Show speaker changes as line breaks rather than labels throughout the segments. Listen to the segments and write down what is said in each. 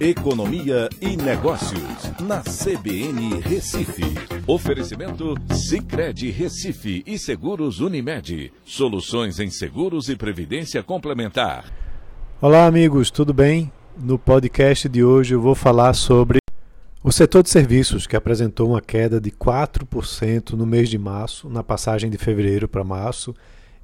Economia e Negócios, na CBN Recife. Oferecimento Cicred Recife e Seguros Unimed. Soluções em seguros e previdência complementar.
Olá, amigos, tudo bem? No podcast de hoje eu vou falar sobre o setor de serviços, que apresentou uma queda de 4% no mês de março, na passagem de fevereiro para março,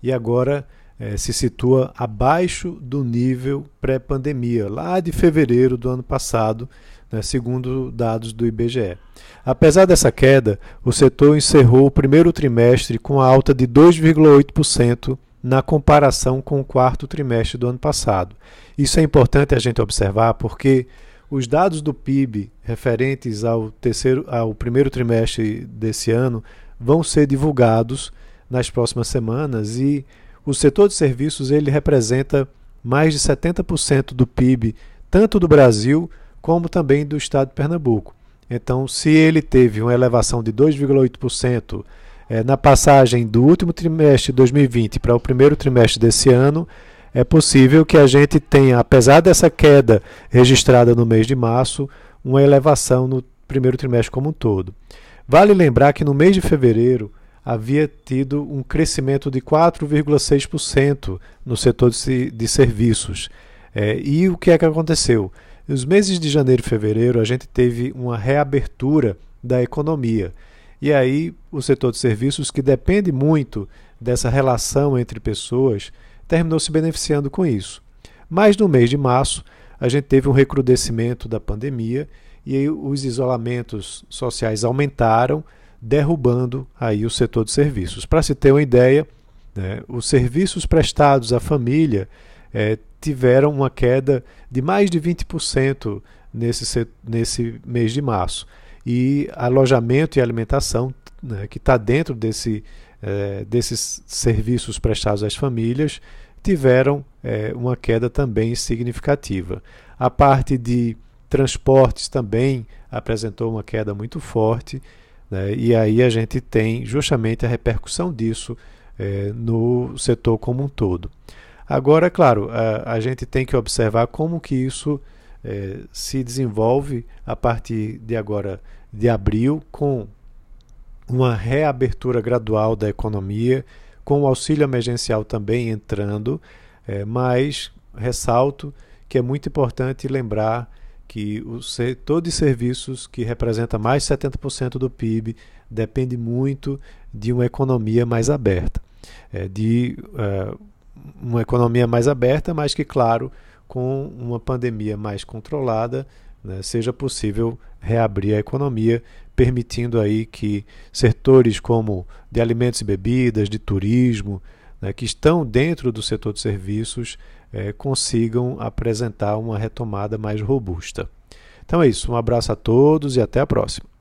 e agora é, se situa abaixo do nível pré-pandemia, lá de fevereiro do ano passado, né, segundo dados do IBGE. Apesar dessa queda, o setor encerrou o primeiro trimestre com alta de 2,8% na comparação com o quarto trimestre do ano passado. Isso é importante a gente observar porque os dados do PIB referentes ao terceiro ao primeiro trimestre desse ano vão ser divulgados nas próximas semanas e o setor de serviços ele representa mais de 70% do PIB, tanto do Brasil como também do estado de Pernambuco. Então, se ele teve uma elevação de 2,8% é, na passagem do último trimestre de 2020 para o primeiro trimestre desse ano, é possível que a gente tenha, apesar dessa queda registrada no mês de março, uma elevação no primeiro trimestre como um todo. Vale lembrar que no mês de fevereiro, havia tido um crescimento de 4,6% no setor de, serviços. É, e o que é que aconteceu? Nos meses de janeiro e fevereiro, a gente teve uma reabertura da economia. E aí, o setor de serviços, que depende muito dessa relação entre pessoas, terminou se beneficiando com isso. Mas no mês de março, a gente teve um recrudescimento da pandemia e os isolamentos sociais aumentaram derrubando aí o setor de serviços. Para se ter uma ideia, né, os serviços prestados à família é, tiveram uma queda de mais de 20% nesse, nesse mês de março. E alojamento e alimentação, né, que está dentro desse, é, desses serviços prestados às famílias, tiveram é, uma queda também significativa. A parte de transportes também apresentou uma queda muito forte né? E aí a gente tem justamente a repercussão disso é, no setor como um todo. Agora, claro, a, a gente tem que observar como que isso é, se desenvolve a partir de agora de abril, com uma reabertura gradual da economia, com o auxílio emergencial também entrando, é, mas ressalto que é muito importante lembrar que o setor de serviços, que representa mais de 70% do PIB, depende muito de uma economia mais aberta. É, de uh, uma economia mais aberta, mas que, claro, com uma pandemia mais controlada, né, seja possível reabrir a economia, permitindo aí que setores como de alimentos e bebidas, de turismo, né, que estão dentro do setor de serviços, é, consigam apresentar uma retomada mais robusta. Então é isso, um abraço a todos e até a próxima.